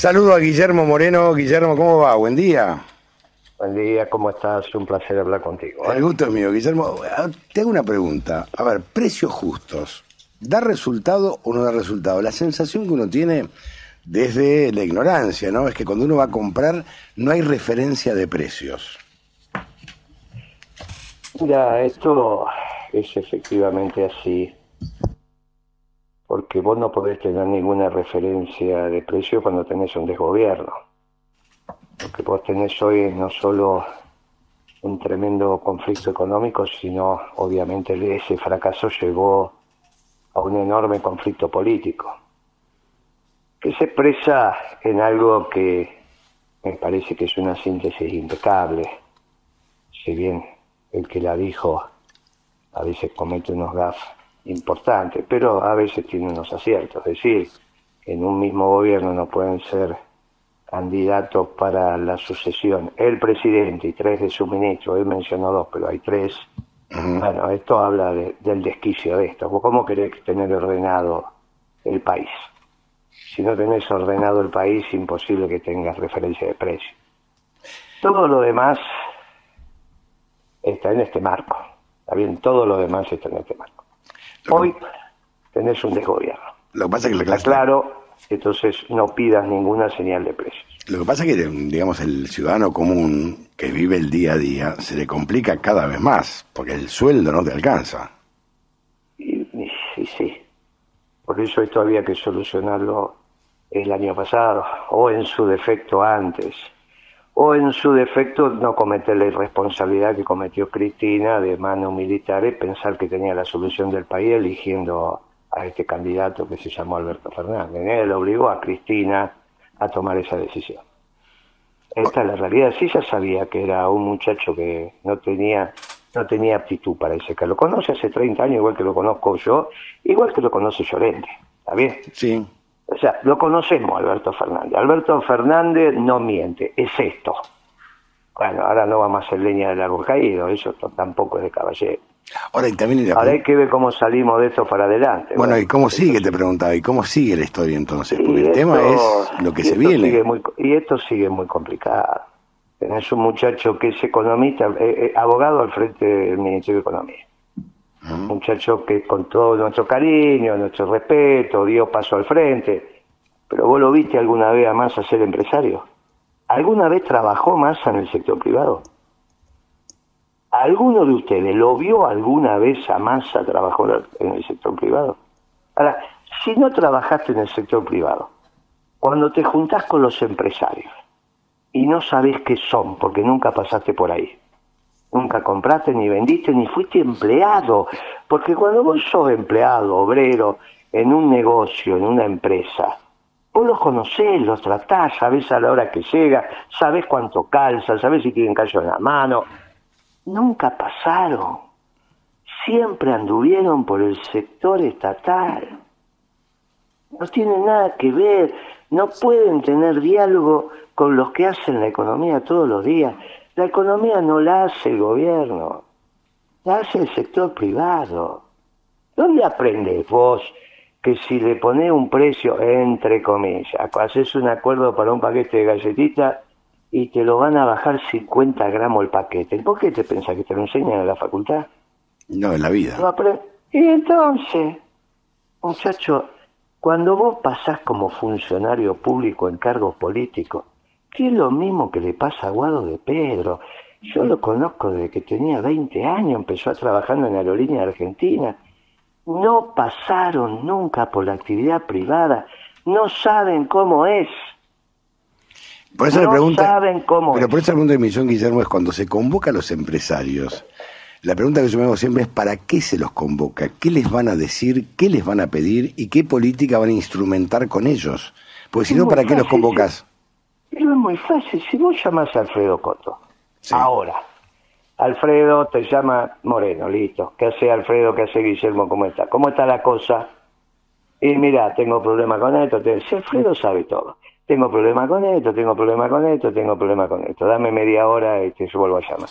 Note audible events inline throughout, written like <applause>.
Saludo a Guillermo Moreno. Guillermo, ¿cómo va? Buen día. Buen día, ¿cómo estás? Un placer hablar contigo. El gusto es mío, Guillermo. Ah, Te hago una pregunta. A ver, precios justos. ¿Da resultado o no da resultado? La sensación que uno tiene desde la ignorancia, ¿no? Es que cuando uno va a comprar no hay referencia de precios. Mira, esto es efectivamente así, porque vos no podés tener ninguna referencia de precio cuando tenés un desgobierno. Lo que vos tenés hoy es no solo un tremendo conflicto económico, sino obviamente ese fracaso llevó a un enorme conflicto político, que se expresa en algo que me parece que es una síntesis impecable, si bien el que la dijo a veces comete unos gaffes importantes, pero a veces tiene unos aciertos. Es decir, en un mismo gobierno no pueden ser candidatos para la sucesión el presidente y tres de su ministro, él mencionó dos, pero hay tres. Bueno, esto habla de- del desquicio de esto. ¿Vos ¿Cómo querés tener ordenado el país? Si no tenés ordenado el país, imposible que tengas referencia de precio. Todo lo demás está en este marco. Está bien, todo lo demás está en este marco. Hoy tenés un desgobierno. Lo que pasa es que la Está clase, claro, entonces no pidas ninguna señal de precios. lo que pasa es que digamos el ciudadano común que vive el día a día se le complica cada vez más porque el sueldo no te alcanza. Y- y sí. Por eso esto había que solucionarlo el año pasado, o en su defecto antes, o en su defecto no cometer la irresponsabilidad que cometió Cristina de mano militar y pensar que tenía la solución del país eligiendo a este candidato que se llamó Alberto Fernández. Él obligó a Cristina a tomar esa decisión. Esta es la realidad. Sí, ya sabía que era un muchacho que no tenía no tenía aptitud para ese cargo. Lo conoce hace 30 años, igual que lo conozco yo, igual que lo conoce Llorente. ¿Está bien? Sí. O sea, lo conocemos, Alberto Fernández. Alberto Fernández no miente, es esto. Bueno, ahora no vamos a hacer leña del árbol caído, eso tampoco es de caballero. Ahora y también la- Ahora hay que ver cómo salimos de esto para adelante. bueno, ¿y cómo sigue? Te preguntaba, ¿y cómo sigue la historia entonces? Y Porque el tema es lo que se viene. muy- y esto sigue muy complicado. Tenés un muchacho que es economista, eh, eh, abogado al frente del Ministerio de Economía. Muchacho que con todo nuestro cariño, nuestro respeto, dio paso al frente. Pero vos lo viste alguna vez a Massa ser empresario. ¿Alguna vez trabajó Massa en el sector privado? ¿Alguno de ustedes lo vio alguna vez a Massa trabajar en el sector privado? Ahora, si no trabajaste en el sector privado, cuando te juntás con los empresarios y no sabés qué son, porque nunca pasaste por ahí, nunca compraste, ni vendiste, ni fuiste empleado, porque cuando vos sos empleado, obrero, en un negocio, en una empresa, vos los conocés, los tratás, sabés a la hora que llega, sabés cuánto calza, sabés si tienen callo en la mano. Nunca pasaron. Siempre anduvieron por el sector estatal. No tienen nada que ver, no pueden tener diálogo con los que hacen la economía todos los días. La economía no la hace el gobierno, la hace el sector privado. ¿Dónde aprendes vos que si le pones un precio, entre comillas, haces un acuerdo para un paquete de galletitas y te lo van a bajar 50 gramos el paquete? ¿Por qué te pensás que te lo enseñan en la facultad? No, en la vida. No Y entonces, muchacho, cuando vos pasás como funcionario público en cargos políticos, que es lo mismo que le pasa a Guado de Pedro. Yo lo conozco desde que tenía 20 años, empezó trabajando en Aerolínea Argentina. No pasaron nunca por la actividad privada, no saben cómo es. Por eso no la pregunta, saben cómo pero es. por eso la pregunta de Millón Guillermo es cuando se convoca a los empresarios. La pregunta que yo me hago siempre es ¿para qué se los convoca? ¿Qué les van a decir? ¿Qué les van a pedir? ¿Y qué política van a instrumentar con ellos? Porque si no, ¿para qué los convocas? Es muy fácil, si vos llamás a Alfredo Coto, Sí. ahora, Alfredo te llama Moreno, listo. ¿Qué hace Alfredo? ¿Qué hace Guillermo? ¿Cómo está? ¿Cómo está la cosa? Y mira, tengo problema con esto. Te... Si Alfredo sabe todo. Tengo problema con esto, tengo problema con esto, tengo problema con esto. Dame media hora y te vuelvo a llamar.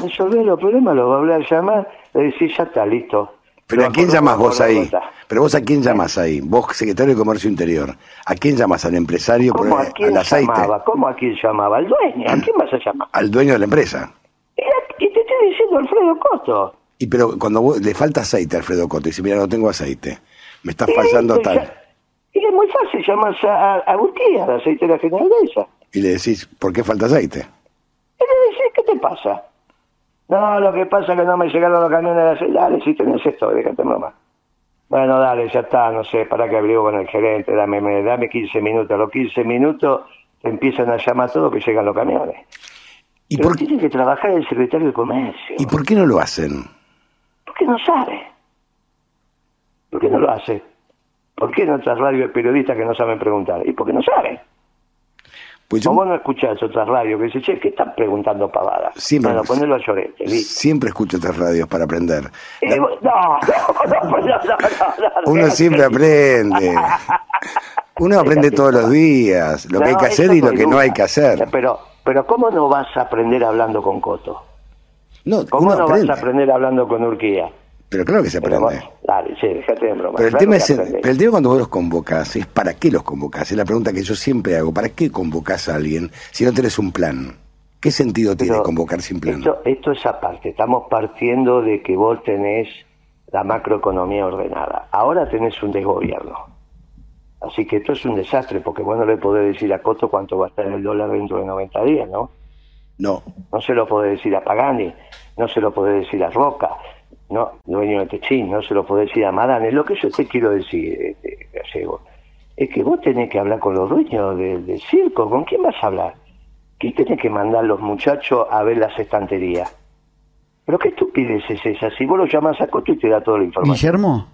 Resolver los problemas, lo va a a llamar, le decís, ya está, listo. ¿Pero a quién llamas vos ahí? Pero vos a quién llamás ahí? Vos, secretario de Comercio Interior. ¿A quién llamás? ¿Al empresario por ¿Cómo a quién al aceite? llamaba? ¿Cómo a quién llamaba? ¿Al dueño? ¿A quién vas a llamar? Al dueño de la empresa. Y te estoy diciendo Alfredo Costo. Y pero cuando vos- le falta aceite a Alfredo Coto, dice, mira, no tengo aceite, me está fallando tal. ya- Y es muy fácil, llamas a, a, a Urquía, la aceitera general de esa. Y le decís, ¿por qué falta aceite? Y le decís, ¿qué te pasa? No, lo que pasa es que no me llegaron los camiones de aceite. Dale, si tenés esto, déjate mamá. Bueno, dale, ya está, no sé, para que abrigo con el gerente, dame, me- dame 15 minutos. A los 15 minutos empiezan a llamar todo que llegan los camiones. ¿Y Pero por, tiene que trabajar el secretario de Comercio. ¿Y por qué no lo hacen? ¿Por qué no sabe? ¿Por qué no lo hace? ¿Por qué en otras radios periodistas que no saben preguntar? ¿Y por qué no saben? Pues yo O vos no escuchás otras radios que dicen, che, ¿qué están preguntando pavadas? Siempre. Bueno, ponelo a llorete, siempre escucho estas radios para aprender. <laughs> No, no, no, no, no, no, no, Uno no, siempre aprende. Uno aprende todos los días lo que hay que hacer y lo que no hay que hacer. Pero, pero ¿cómo no vas a aprender hablando con Coto? No, ¿Cómo no aprende. vas a aprender hablando con Urquía? Pero claro que se Pero aprende. dale, sí, déjate de broma. Pero el, claro tema es, pero el tema cuando vos los convocás es para qué los convocás. Es la pregunta que yo siempre hago. ¿Para qué convocás a alguien si no tenés un plan? ¿Qué sentido tiene Pero convocar sin plan? Esto, esto es aparte. Estamos partiendo de que vos tenés la macroeconomía ordenada. Ahora tenés un desgobierno. Así que esto es un desastre, porque vos no le podés decir a Coto cuánto va a estar el dólar dentro de 90 días, ¿no? No. No se lo podés decir a Pagani, no se lo podés decir a Roca, no, dueño de Techín, no se lo podés decir a Madane. Lo que yo te quiero decir, este, Gallego, es que vos tenés que hablar con los dueños del, circo. ¿Con quién vas a hablar? ¿Quién tenés que mandar los muchachos a ver las estanterías? Pero qué estupidez es esa. Si vos lo llamás a Coto y te da toda la información. Guillermo,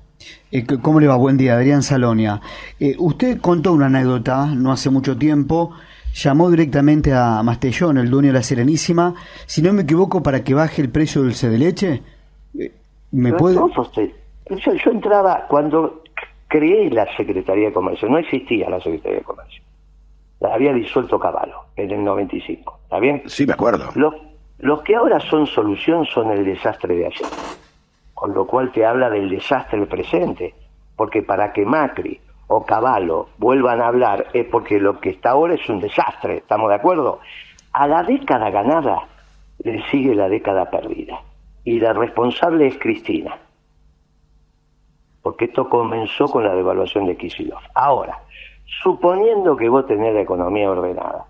eh, ¿cómo le va? Buen día, Adrián Salonia. Eh, usted contó una anécdota no hace mucho tiempo, llamó directamente a Mastellón, el dueño de la Serenísima, si no me equivoco, para que baje el precio del dulce de leche. ¿Me puede...? yo, yo entraba cuando creé la Secretaría de Comercio, no existía la Secretaría de Comercio. La había disuelto Caballo en el 95, ¿está bien? Sí, me acuerdo. Los, los que ahora son solución son el desastre de ayer, con lo cual te habla del desastre presente, porque para que Macri o Caballo vuelvan a hablar es porque lo que está ahora es un desastre, ¿estamos de acuerdo? A la década ganada le sigue la década perdida, y la responsable es Cristina, porque esto comenzó con la devaluación de Kicillof. Ahora, suponiendo que vos tenés la economía ordenada,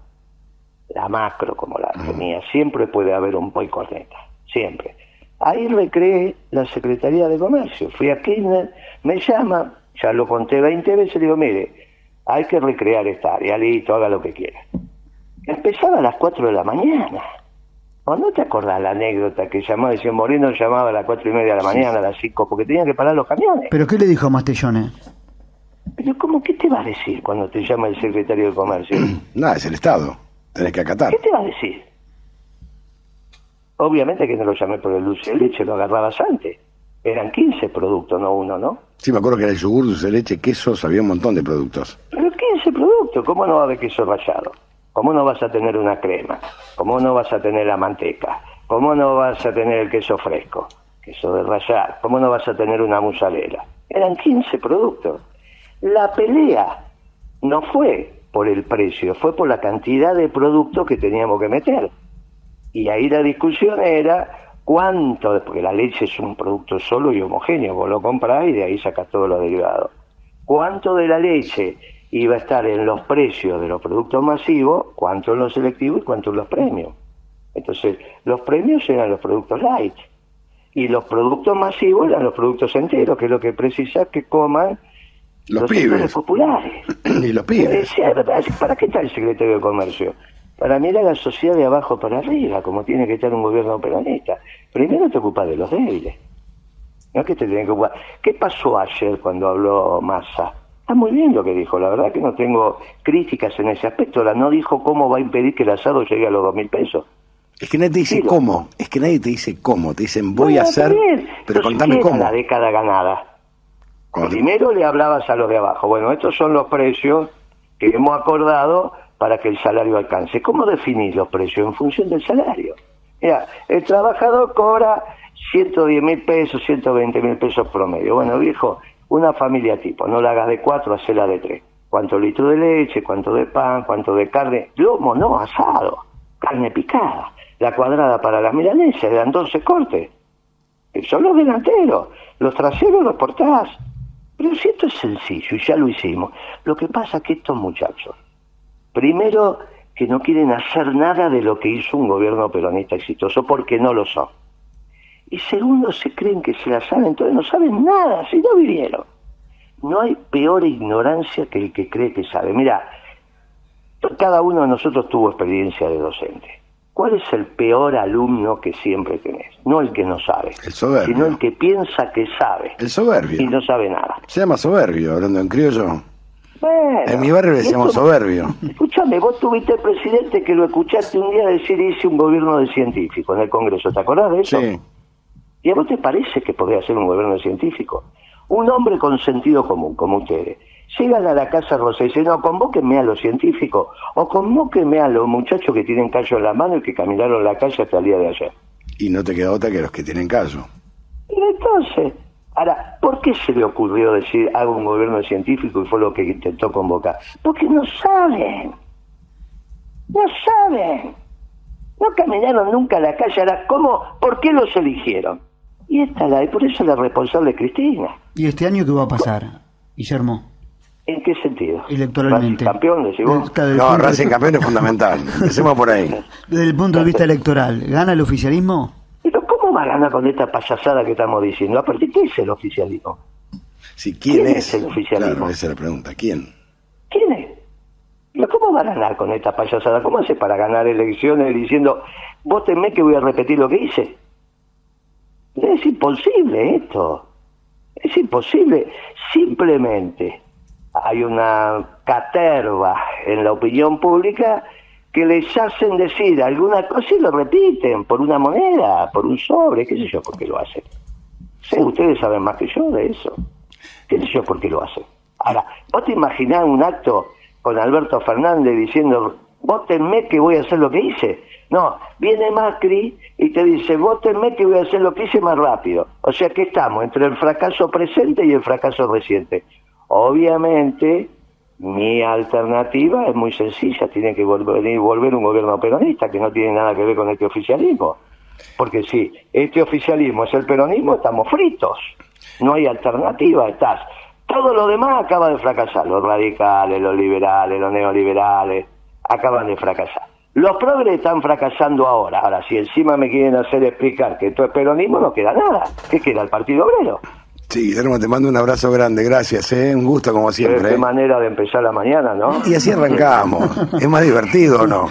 la macro como la tenía, siempre puede haber un boicorneta, siempre. Ahí recreé la Secretaría de Comercio. Fui a Kirchner, me llama, ya lo conté 20 veces, le digo, mire, hay que recrear esta área, listo, haga lo que quiera. Empezaba a las 4 de la mañana. ¿O no te acordás la anécdota que llamaba, decía Moreno llamaba a las 4 y media de la mañana, a las 5, porque tenían que parar los camiones? ¿Pero qué le dijo a Mastellón? eh? Pero ¿cómo qué te va a decir cuando te llama el secretario de Comercio? <clears throat> Nada, es el Estado. Tenés que acatar. ¿Qué te va a decir? Obviamente que no lo llamé por el dulce de leche, lo agarrabas antes. Eran 15 productos, no uno, ¿no? Sí, me acuerdo que era el yogur, dulce de leche, quesos, había un montón de productos. Pero 15 productos, ¿cómo no va a haber queso rallado? ¿Cómo no vas a tener una crema? ¿Cómo no vas a tener la manteca? ¿Cómo no vas a tener el queso fresco? Queso de rallar. ¿Cómo no vas a tener una musalera? Eran 15 productos. La pelea no fue por el precio, fue por la cantidad de productos que teníamos que meter. Y ahí la discusión era cuánto, porque la leche es un producto solo y homogéneo, vos lo comprás y de ahí sacas todos los derivados. ¿Cuánto de la leche iba a estar en los precios de los productos masivos, cuánto en los selectivos y cuánto en los premios? Entonces, los premios eran los productos light y los productos masivos eran los productos enteros, que es lo que precisa que coman Los sectores pibes. populares. <clears throat> y los pibes. ¿Para qué está el secretario de Comercio? Para mirar a la sociedad de abajo para arriba, como tiene que estar un gobierno peronista. Primero te ocupas de los débiles. No es que te tienen que ocupar. ¿Qué pasó ayer cuando habló Massa? Está muy bien lo que dijo, la verdad que no tengo críticas en ese aspecto. La no dijo cómo va a impedir que el asado llegue a los dos mil pesos. Es que nadie te dice cómo. Es que nadie te dice cómo. Te dicen voy a hacer, bien. pero Entonces, contame ¿qué era cómo. la década ganada? Cuando- Primero le hablabas a los de abajo. Bueno, estos son los precios que hemos acordado para que el salario alcance. ¿Cómo definís los precios? En función del salario. Mira, el trabajador cobra 110 mil pesos, 120 mil pesos promedio. Bueno, viejo, una familia tipo, no la hagas de cuatro, hacela de tres. ¿Cuánto litro de leche? ¿Cuánto de pan? ¿Cuánto de carne? Lomo, no, asado. Carne picada. La cuadrada para las milanesas, eran 12 cortes. Son los delanteros. Los traseros los portás. Pero si esto es sencillo y ya lo hicimos. Lo que pasa es que estos muchachos, primero que no quieren hacer nada de lo que hizo un gobierno peronista exitoso porque no lo son. Y segundo, se creen que se la saben, entonces no saben nada, si no vivieron. No hay peor ignorancia que el que cree que sabe. Mira, cada uno de nosotros tuvo experiencia de docente. ¿Cuál es el peor alumno que siempre tenés? No el que no sabe, El soberbio. sino el que piensa que sabe El soberbio. y no sabe nada. Se llama soberbio, hablando en criollo. Bueno, En mi barrio le decíamos soberbio. Escúchame, vos tuviste el presidente que lo escuchaste un día decir hice un gobierno de científicos en el Congreso, ¿te acordás de eso? Sí. ¿Y a vos te parece que podría ser un gobierno de científicos? Un hombre con sentido común, como ustedes. Llegan a la casa Rosa y dicen, no, convóquenme a los científicos o convóquenme a los muchachos que tienen callo en la mano y que caminaron la calle hasta el día de ayer. Y no te queda otra que los que tienen caso. Y entonces, ahora, ¿por qué se le ocurrió decir hago un gobierno científico y fue lo que intentó convocar? Porque no saben. No saben. No caminaron nunca a la calle. Ahora, ¿cómo? ¿Por qué los eligieron? Y esta la, y por eso la responsable es Cristina. ¿Y este año qué va a pasar, Guillermo? ¿En qué sentido? Electoralmente. Racing Campeón, el No, Racing campeón es fundamental. Empecemos por ahí. Desde el punto de vista electoral, ¿gana el oficialismo? Pero ¿cómo va a ganar con esta payasada que estamos diciendo? Aparte, ¿qué es el oficialismo? Sí, ¿quién, ¿Quién es? es el oficialismo? Claro, esa es la pregunta. ¿Quién? ¿Quién es? Pero ¿Cómo va a ganar con esta payasada? ¿Cómo hace para ganar elecciones diciendo, votenme que voy a repetir lo que hice? Es imposible esto. Es imposible. Simplemente hay una caterva en la opinión pública que les hacen decir alguna cosa y lo repiten por una moneda, por un sobre, qué sé yo por qué lo hacen. Ustedes saben más que yo de eso. ¿Qué sé yo por qué lo hacen? Ahora, ¿vos te imaginás un acto con Alberto Fernández diciendo, votenme que voy a hacer lo que hice? No, viene Macri y te dice, votenme que voy a hacer lo que hice más rápido. O sea que estamos entre el fracaso presente y el fracaso reciente. Obviamente, mi alternativa es muy sencilla, tiene que volver, volver un gobierno peronista que no tiene nada que ver con este oficialismo. Porque si este oficialismo es el peronismo, estamos fritos. No hay alternativa, estás. Todo lo demás acaba de fracasar. Los radicales, los liberales, los neoliberales, acaban de fracasar. Los progres están fracasando ahora. Ahora, si encima me quieren hacer explicar que esto es peronismo, no queda nada. ¿Qué queda? El Partido Obrero. Sí, Guillermo, te mando un abrazo grande. Gracias, ¿eh? Un gusto como Pero siempre. qué ¿eh? manera de empezar la mañana, ¿no? Y así arrancamos. <laughs> ¿Es más divertido o no?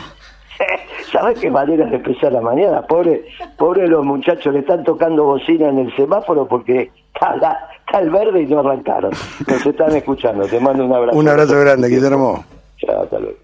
<laughs> ¿Sabes qué manera de empezar la mañana? Pobre, pobre los muchachos le están tocando bocina en el semáforo porque está, la- está el verde y no arrancaron. Nos están escuchando. Te mando un abrazo. Un abrazo grande, Guillermo. Chao, hasta luego.